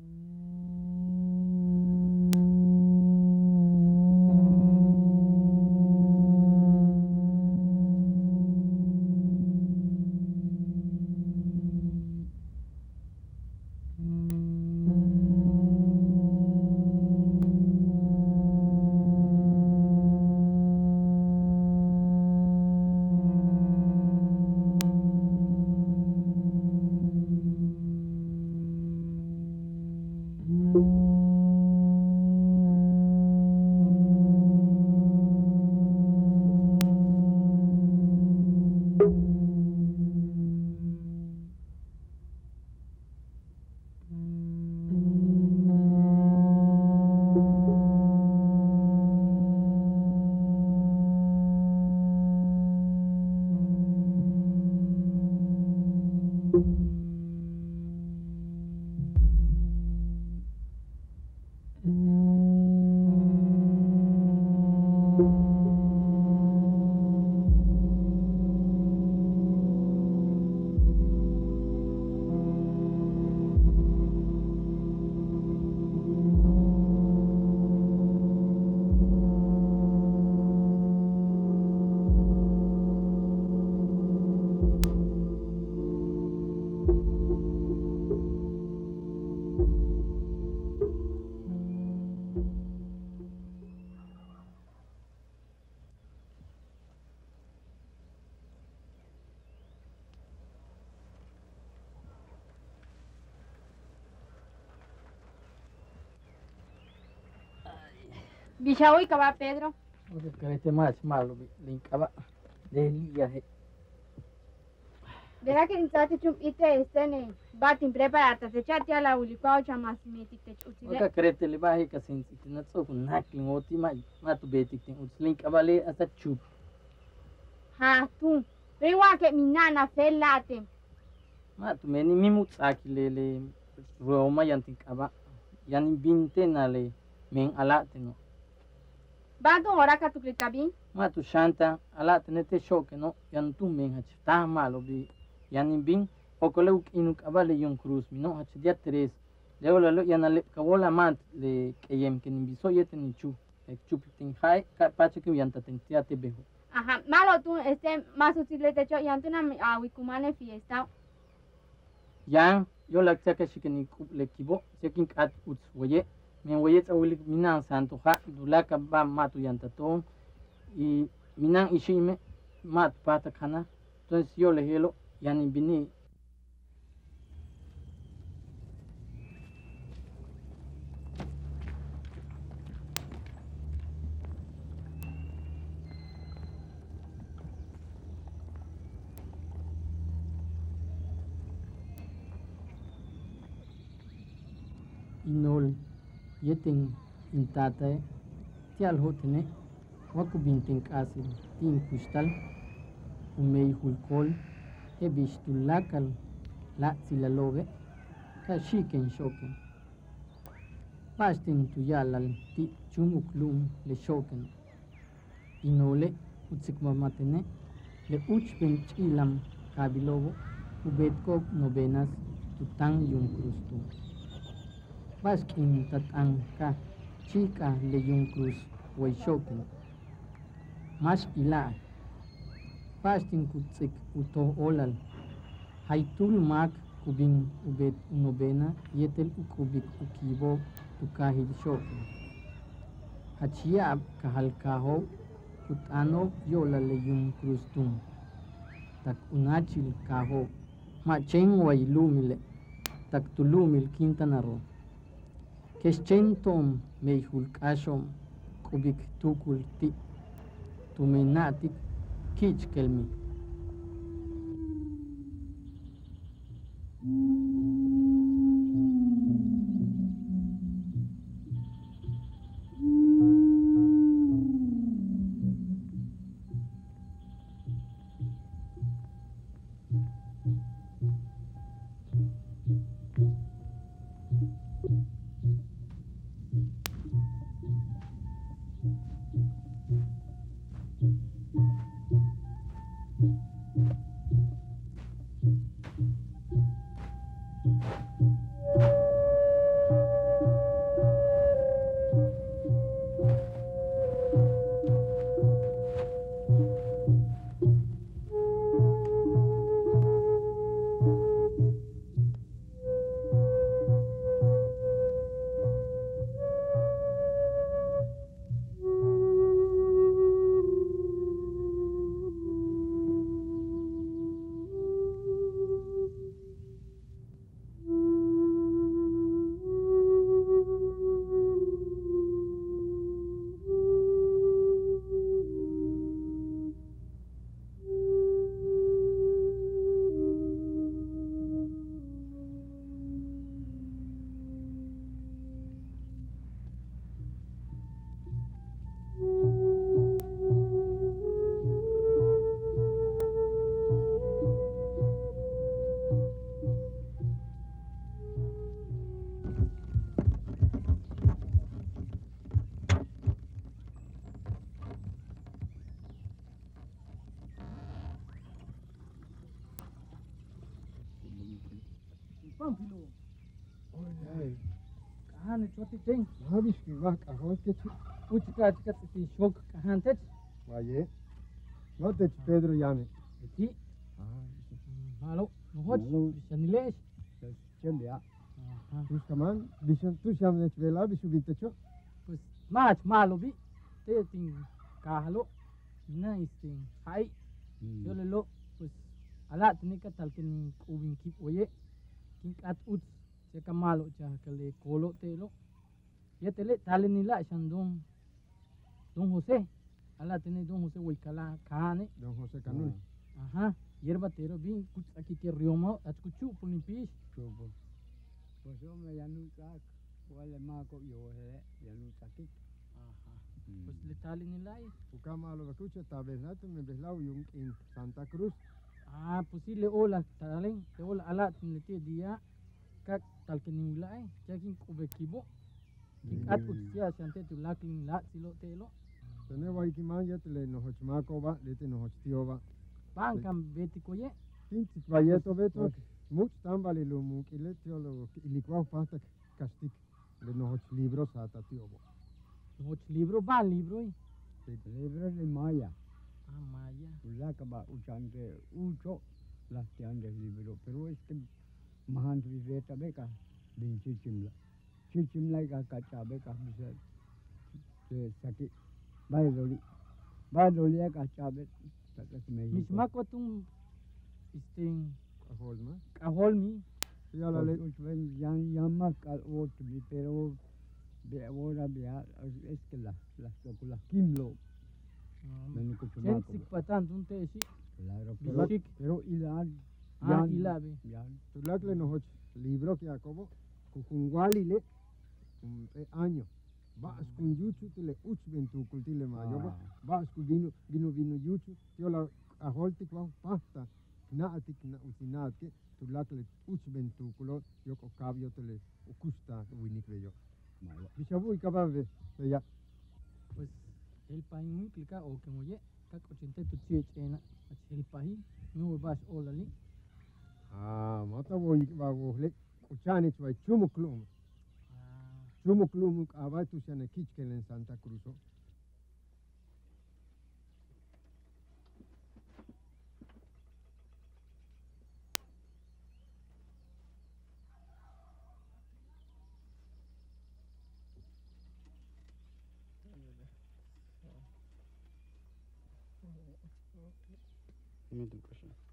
Mm-hmm. Bicha hoy va Pedro. Porque este más malo, linkaba de liga. Eh. Verá que insate chum ite estene batin preparata se chati ala ulikao chama simetik te chuti. Oka krete le bahi ka sensi tinat so kun nakling oti ma matu betik tin ut link abale asa chup. Ha tu. Rewa ke minana felate. Matu meni mimu le lele roma yantik kaba Yanin binte nale men alate no. Bago ora ka tu klikabi. Ma tu shanta ala tenete shoke no yan tu men hach ta malo bi yanin bin okoleu inuk abale yun cruz mi no hach dia tres leo la lo yan ale kabola mat le keyem que ni biso yete ni chu ek chu tin hai ka pache que yanta tentia te bejo. Ajá, malo tú este más útil te cho yanta na awikumane fiesta. Yan yo la que que ni le kibo, se kin at uts woye. Minang wajet awli minang santu ha dulaka ba matu yanta tong i minang ishime mat pata kana tun siyo lehelo yani bini Nol. Yeting intate tial hotene waku binting kasil tin kustal umei hulkol e bistulakal la silaloge ka shiken shoken pastin tuyalal ti chumuklum le shoken inole utsikmamatene le uchben chilam kabilobo ubetko novenas tutang yung krusto Baskin tatang ka chika le yung cruz way shokin. Mas ila. Pastin kutsik uto olal. Haitul mak kubing ubet unobena yetel ukubik ukibo tukahil shokin. Hachia kahalkaho kutano yola le yung cruz tum. Tak unachil kaho. Ma cheng way lumile. Tak tulumil kintanaro. Kescentom meihulkashom kubik tukulti tuminatik kichkelmi. Kahan choti ting. habis ki wak ahol ke chu. Uchika chika ti shok kahan tech. Vaye. No te Pedro llame. Ti Ah, malo no hot cembia. Aha. Tus kaman bisan tu siam ne chvela bisu binte chu. Pues mach malo bi te ting kahalo. Na isting hai yo lo pues ala tini talkin ubin kip oye. King at ut se ka cha kale kolo te lo. Ya te le tale ni la shandung. Don José. Ala tiene Don José Huicala Cane. Don José Canul. Ah. Ajá. Hierba tero bien. Aquí que rioma. Atkuchu pulimpish. Chupo. Pues yo me yanutak. Wale mako yo yanutakik. Ajá. Mm. Pues le tale ni la. Ukama lo bakucha tablenato me beslau yung in Santa Cruz. Ah, pues sí, le ola, talen, le ola, alat, le te día, kak, tal que ni ulay, ya quien cubequibo. King at ut sia sante tu laklin la silo telo. Tene wai ki man yet le no hochmako ba, le te no hochtio ba. Pan kam beti koye. Tintik vayeto beto. Much tambali lo mu ile tio lo ilikwa pasta kastik. Le no hoch libros ata tio bo. Hoch libro ba libro. Libre de Maya. Ah, maya. Ula ka ba uchante ucho las te ande libro. Pero es que mahan viveta beka bin beka bisa se sakit. Bai doli. Bai doli ka chabe. Tatas me. Misma ko tung isting Ahol ma. kahol mi. Ya la le Usben yan yamak al ot mi pero be ahora bea es que la las la kimlo me ni kuchu Chen mako sik patan tun te si. claro pero ilan Ah, ilabe. yan tulak le no hoch libro ki akobo kukungwali le año. Ba skun yuchu tile uch bentu kultile mayo. Ba skun vino vino vino yuchu tio la aholti kwa pasta. Naatik na utinatke tu lakle uch bentu kulo yo ko kavio tile ukusta winik veyo. Bishabu ikabave ya. Pues el pain implica o que moye kak ochenta tu tio chena. El pain no vas olali. Ah, mata voy va vohle. Uchanich va chumuklum. Tlumuk Lumuk Abatu Xanequichquel en Santa Cruz. Let me do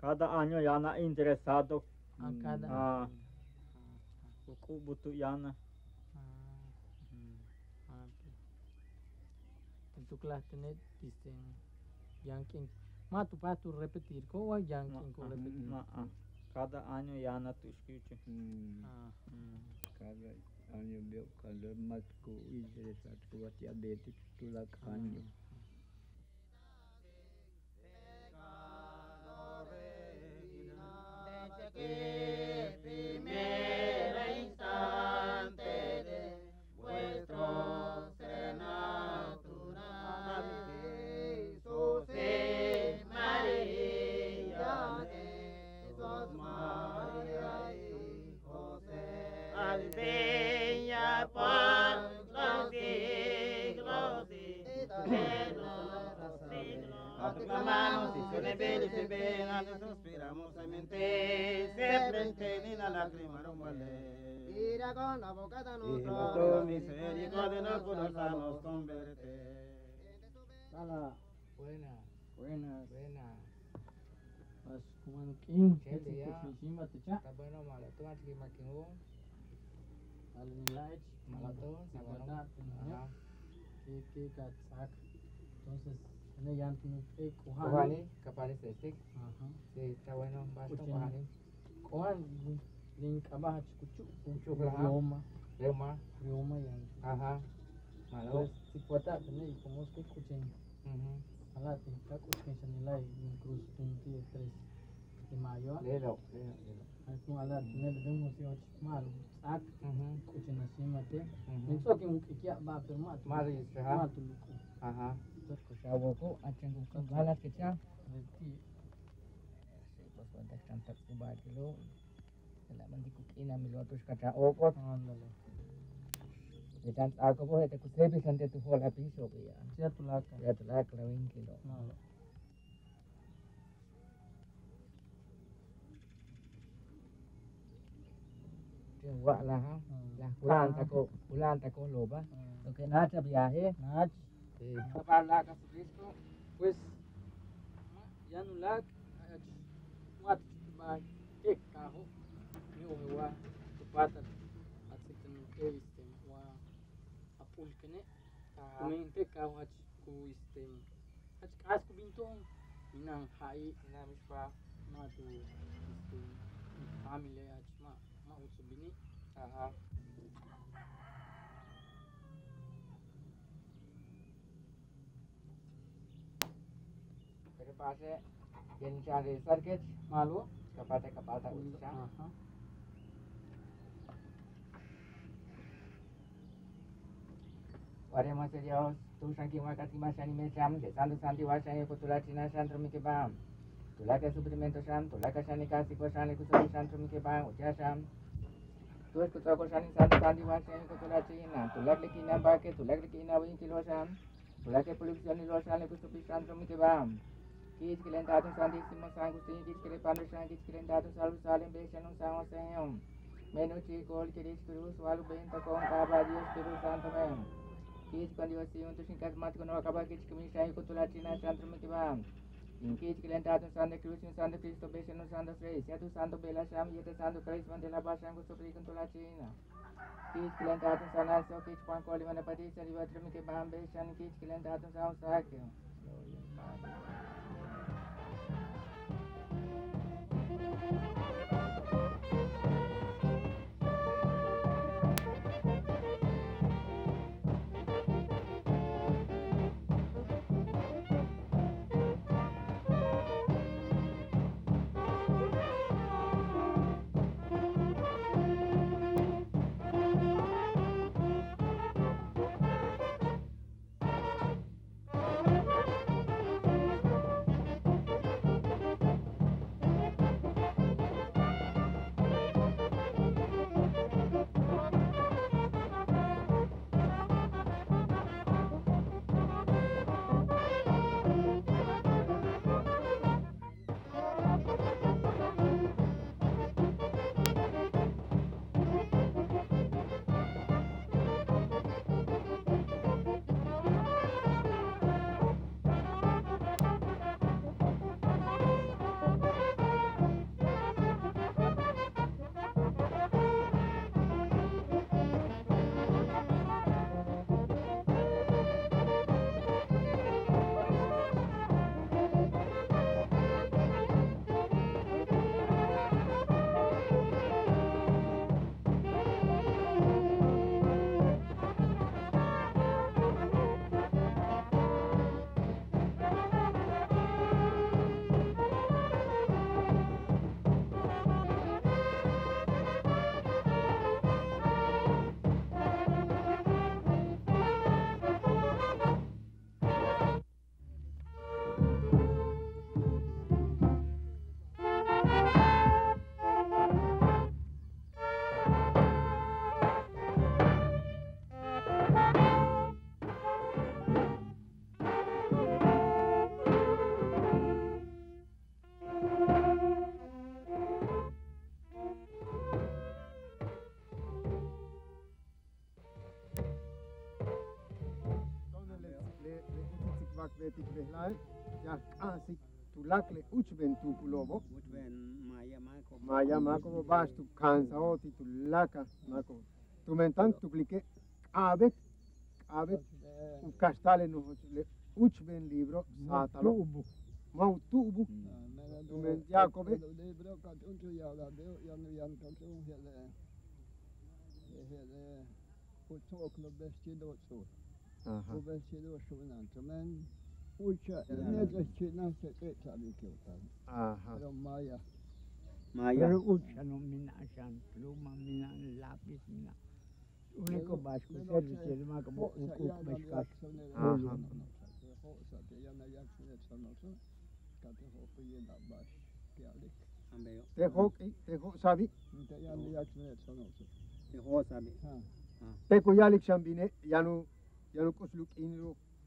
Kada año yana interesado. Ah, cada mm, ah, año. Uku butuh yana. Mm, Tentuklah tenet piseng yankin. Ma tu patu repetir ko wa yankin ko mm, repetir. Cada año yana tu escuche. Cada año veo calor más ku interesado ku detik tulak año. Sati Señor, abogada nuestra. Y tu misericordia nos. Sala. Buena. Buena. Buena. King. Chede ya. Sima techa. Tabono malato at lima kingo. Alin. Malato. Ajá. Sí, está bueno. Basta kuhani. Kuhani. link abajo kucu kucu rioma. Rioma. Rioma yang aha malau si kuota bener como que kucing ala ti ta kucing senilai inclus twenty tres de maior. Lelo lelo aku ala bener de musi och mal ak kucing nasima te o ki mukki kya ba per ma tu mari seha ma tu luku a terus kusawo ko aceng que galak kecha Nanti, saya pas kontak-kontak kubah dulu. Man di ko kinamilotos ka sa Itan ako po, ito ko sante tu hola piso kaya. Siya tulaka. Ya tulak lawing kilo. Malo. Tiwa lah. Lah ulan tako, ulan tako loba. Okay na biyahe. Nach. Kapala ka sa Kristo. Pues, yan ulag. At ba kek kaho. Ni uwa. Tupatat. At sa tanong este wa apul kene. Kumente at ku este. At kas ku bintong. Minang hai. Namis pa. Ma tu este. Family at ma ma utsubini. Aha. Pero pase, yan siya rin circuit. Malo. Kapate kapata ulit siya. Aha. Wari mas Dios, tu sanki makati masani mesam, de santo santi wasani kutula china santro mi kebam. Tula ke suprimento sam, tula ke sani kasi ko sani kusubi santro mi kebam, uja sam. Tu es kutua ko sani santo santi wasani kutula china, tula ke kina bake, tula ke kina win kilo sam. Tula ke produksioni lo sani kusubi santro mi kebam. Kis kilen tatun santi simo sang kusini kis kire pandu sang kis kilen tatun salu salim besanun sang osayom. Menu chikol kiris cruz walu benta con kaba Dios Espíritu Santo mem. Kis cuando yo sigo tu sin mat con acaba kis kumi sai ko tula china santo me kiba. In kis kilen tatun santo cruz in santo Cristo besanun santo frei. Sia tu santo bela sham yete santo Christ man la bashan ko supri con tula china. Kis kilen tatun sana so kis pan koli mana pati sari batru me kiba besan kis kilen tatun sa usakyo. bak se tu lakle uchben tu kulobo uchben maya mako. Maya mako bas tu kansa o ti tu laka mako. Tu mentan tu clique abet abet u castale no le uchben libro satalo. Ubu mau tu ubu tu men jacobe libro ka ya da de ya no ya tu ya le ya le ko no bestido tu Aha. Tu bestido tu nan tu Ucha, nega china se teta bikeutan. Aha. Pero maya. Maya. Pero ucha no mina shan pluma, mina lápiz, mina. Único vasco, se un Ha.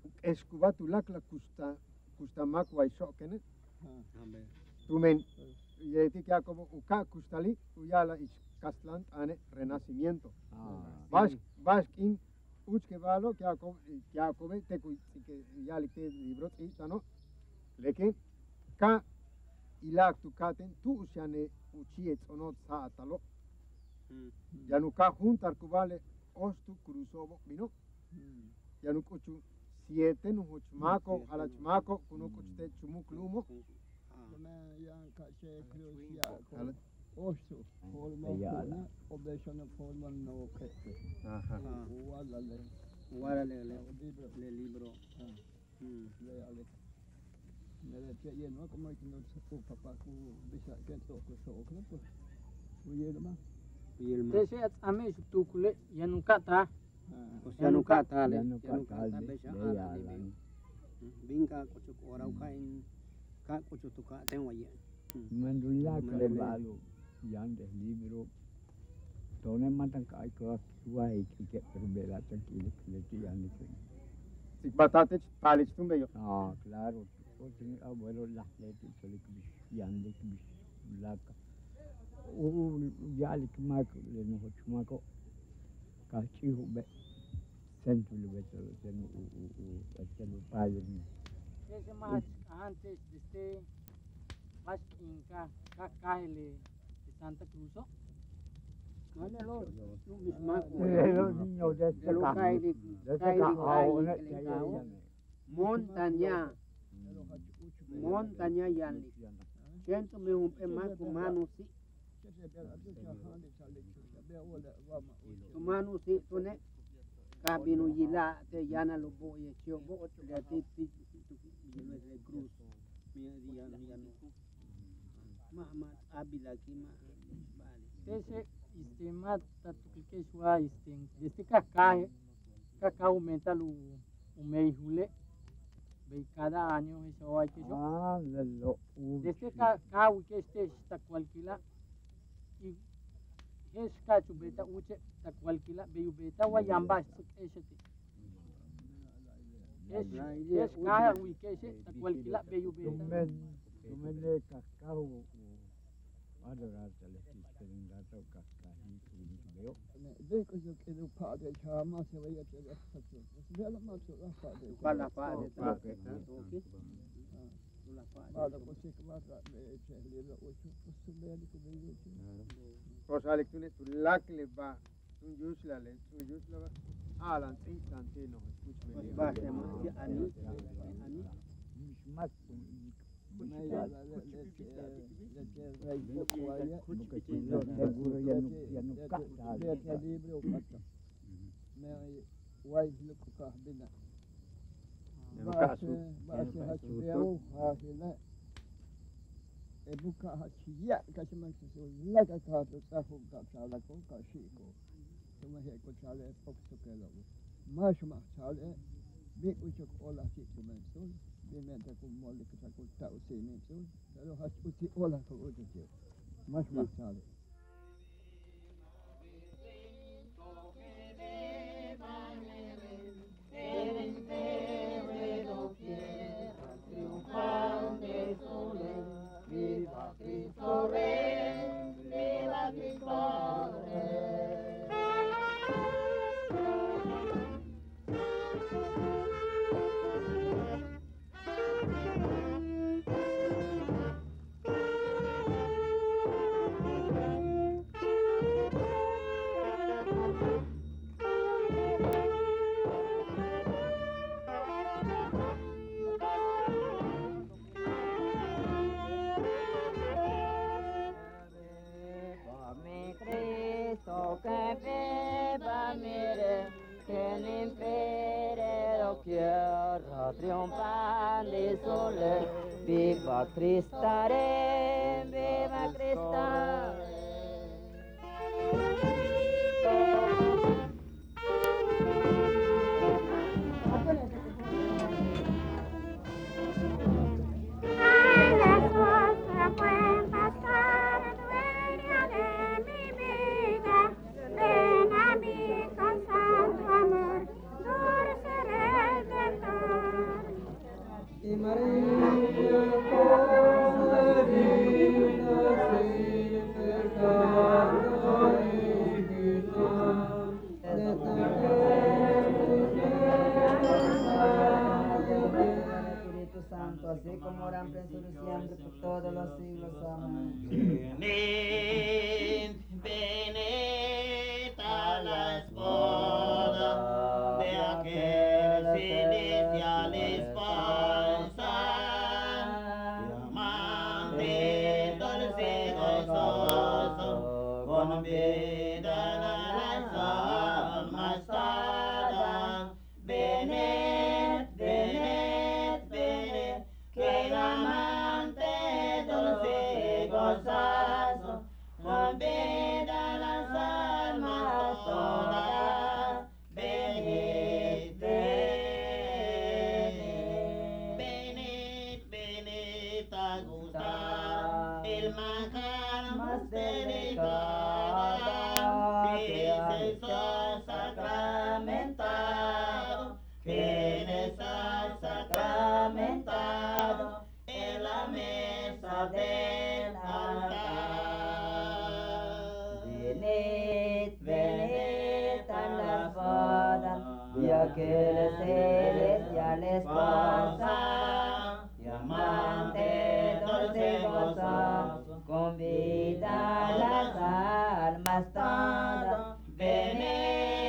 Inru eskuvatu lakla kusta kusta makwa isokene Ambeyo. tumen yeti kya como uka kustali uyala ich kastlant ane renacimiento. Bas bas kin uch ke valo kya ko kya ko te ku yalik te libro tano lekin ka ilak tu katen tu usiane uchiet onot sa atalo yanu ka juntar kubale ostu cruzobo vino yanu kuchu siete nu huchmako ala chmako kuno kuchte chumuklumo Tämä Janka se krysia ala ostu. Kolma obesana forman no kette. aha Ualalle. Wala le le Libro. le libro. Hmm. Le ale. Nere te yen no como que no se fu papá ku bisa ke to ko so ko ko. Uye ma. Pilma. Tese at ame tukule yanukata Osianu kata le. Yanu Yanu kata kata le, besha le ala ya le lan. be. Bingka kucuk orau kain. Ka kucuk tuka ten waye. Mandulla Mandule. kale balu. Yan de libro. Tone matan ka ko suai ke perbela tan ki le ti yan ke. sik batate palich tumbe yo Ah, claro. O tiene abuelo las letes, solo que yan de que bis. O ya le que más le no hoch partiu centrul Vetelupayani. Es más, antes de este, más inca, de Santa Cruz, los niños de montaña, montaña yanli, siento me un más. Ah, Tumanu si tune kabinu yila te yana lo bo ye chio bo le ti ti tu yilo de cruz mi dia mi ano Mahmat abila kima bali tese istimat tatukike shwa istin destika kae kaka aumenta lo umei hule ve cada año eso hay que yo desde cada que este está cualquiera eska chubeta uche takwalkila beyubeta wa yamba eshete eska wikeshe takwalkila beyubeta tumene kakao adorata le kisterengata o kakahi yo que no pade chama se vaya a se la la la Mada poți clasa ce le la ocho posumeli cu la la Baħsi ħaxu jew, baħsi le. Ebuka ħaxu jaq, kaxi man xisu jaq, kaxi tafu kaxala kun kaxiku. Tuma ħeku ċale foksu kelogu. Maċ maħċale, biq uċuk ola xiku mensul, bimenta kum molli kisa kul taqsi mensul, pero ħaxu ti ola Glory, never before. celestiales pasa, diamante dulce gozo, con vida las almas todas, venid.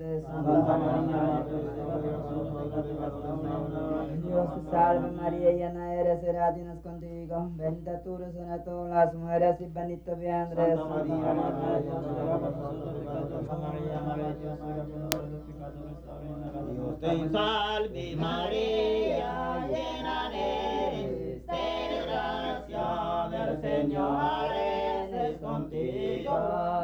Dios te salve María, llena eres de gracia, contigo. Bendita tú eres entre todas las mujeres y bendito vientre de María, Madre de Dios, Dios te salve María, llena eres de gracia, del Señor es contigo.